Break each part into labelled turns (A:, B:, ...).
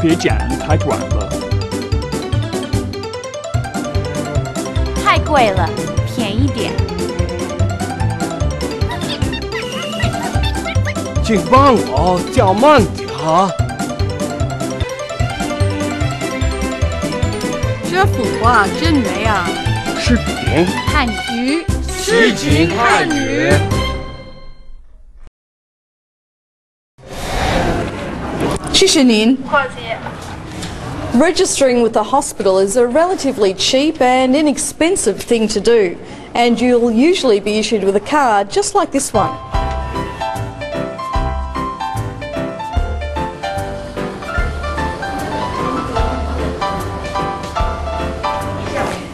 A: 别剪太短了。
B: 太贵了，便宜点。
C: 请帮我叫慢点哈。
D: 这幅画真美啊！
C: 视频
B: 汉语，
C: 诗情汉语。
D: Registering with a hospital is a relatively cheap and inexpensive thing to do and you'll usually be issued with a card just like this one.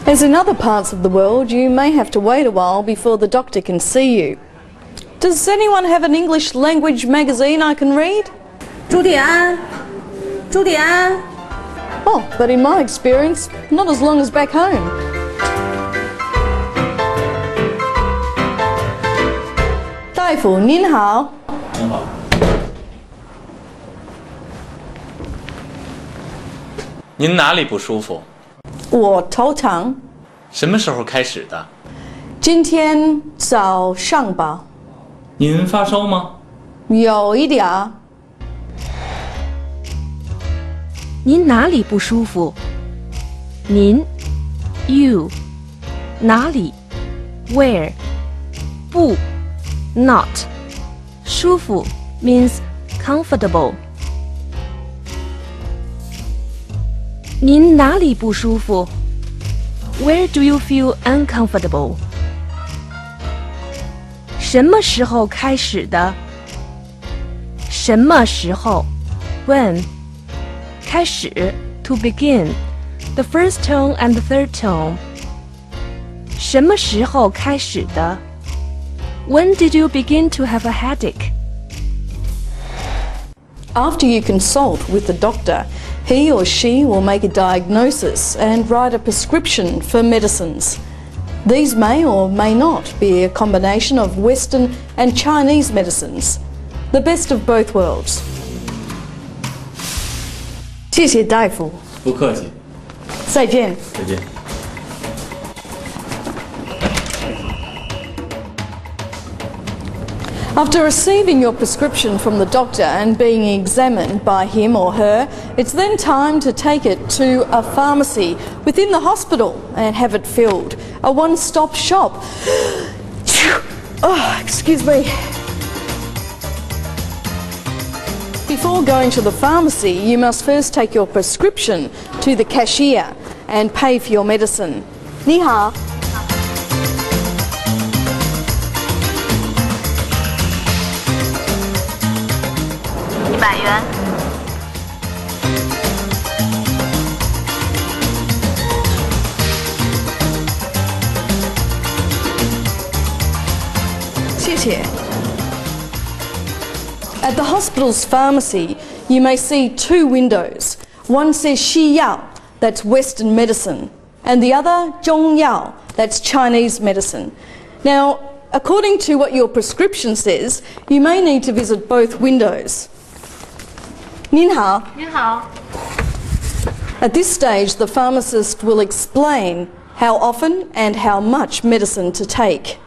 D: As in other parts of the world, you may have to wait a while before the doctor can see you. Does anyone have an English language magazine I can read?
E: 朱迪安朱迪安。
D: 哦 but in my experience not as long as back home. 大夫您好
F: 您好您哪里不舒服？
D: 我头疼。
F: 什么时候开始的？
D: 今天早上吧。
F: 您发烧吗？
D: 有一点儿。
G: 您哪里不舒服？您，you，哪里？Where？不，not。舒服 means comfortable。您哪里不舒服？Where do you feel uncomfortable？什么时候开始的？什么时候？When？ 开始 to begin the first tone and the third tone 什么时候开始的 When did you begin to have a headache?
D: After you consult with the doctor, he or she will make a diagnosis and write a prescription for medicines. These may or may not be a combination of Western and Chinese medicines, the best of both worlds. 谢谢大夫，
F: 不客气，
D: 再见。
F: 再见。
D: After receiving your prescription from the doctor and being examined by him or her, it's then time to take it to a pharmacy within the hospital and have it filled. A one stop shop. oh, excuse me. Before going to the pharmacy, you must first take your prescription to the cashier and pay for your medicine. 你好。
B: 一百元。
D: 谢谢。 at the hospital's pharmacy, you may see two windows. One says Xi Yao, that's Western medicine, and the other Zhong Yao, that's Chinese medicine. Now, according to what your prescription says, you may need to visit both windows.
B: Nin
D: At this stage, the pharmacist will explain how often and how much medicine to take.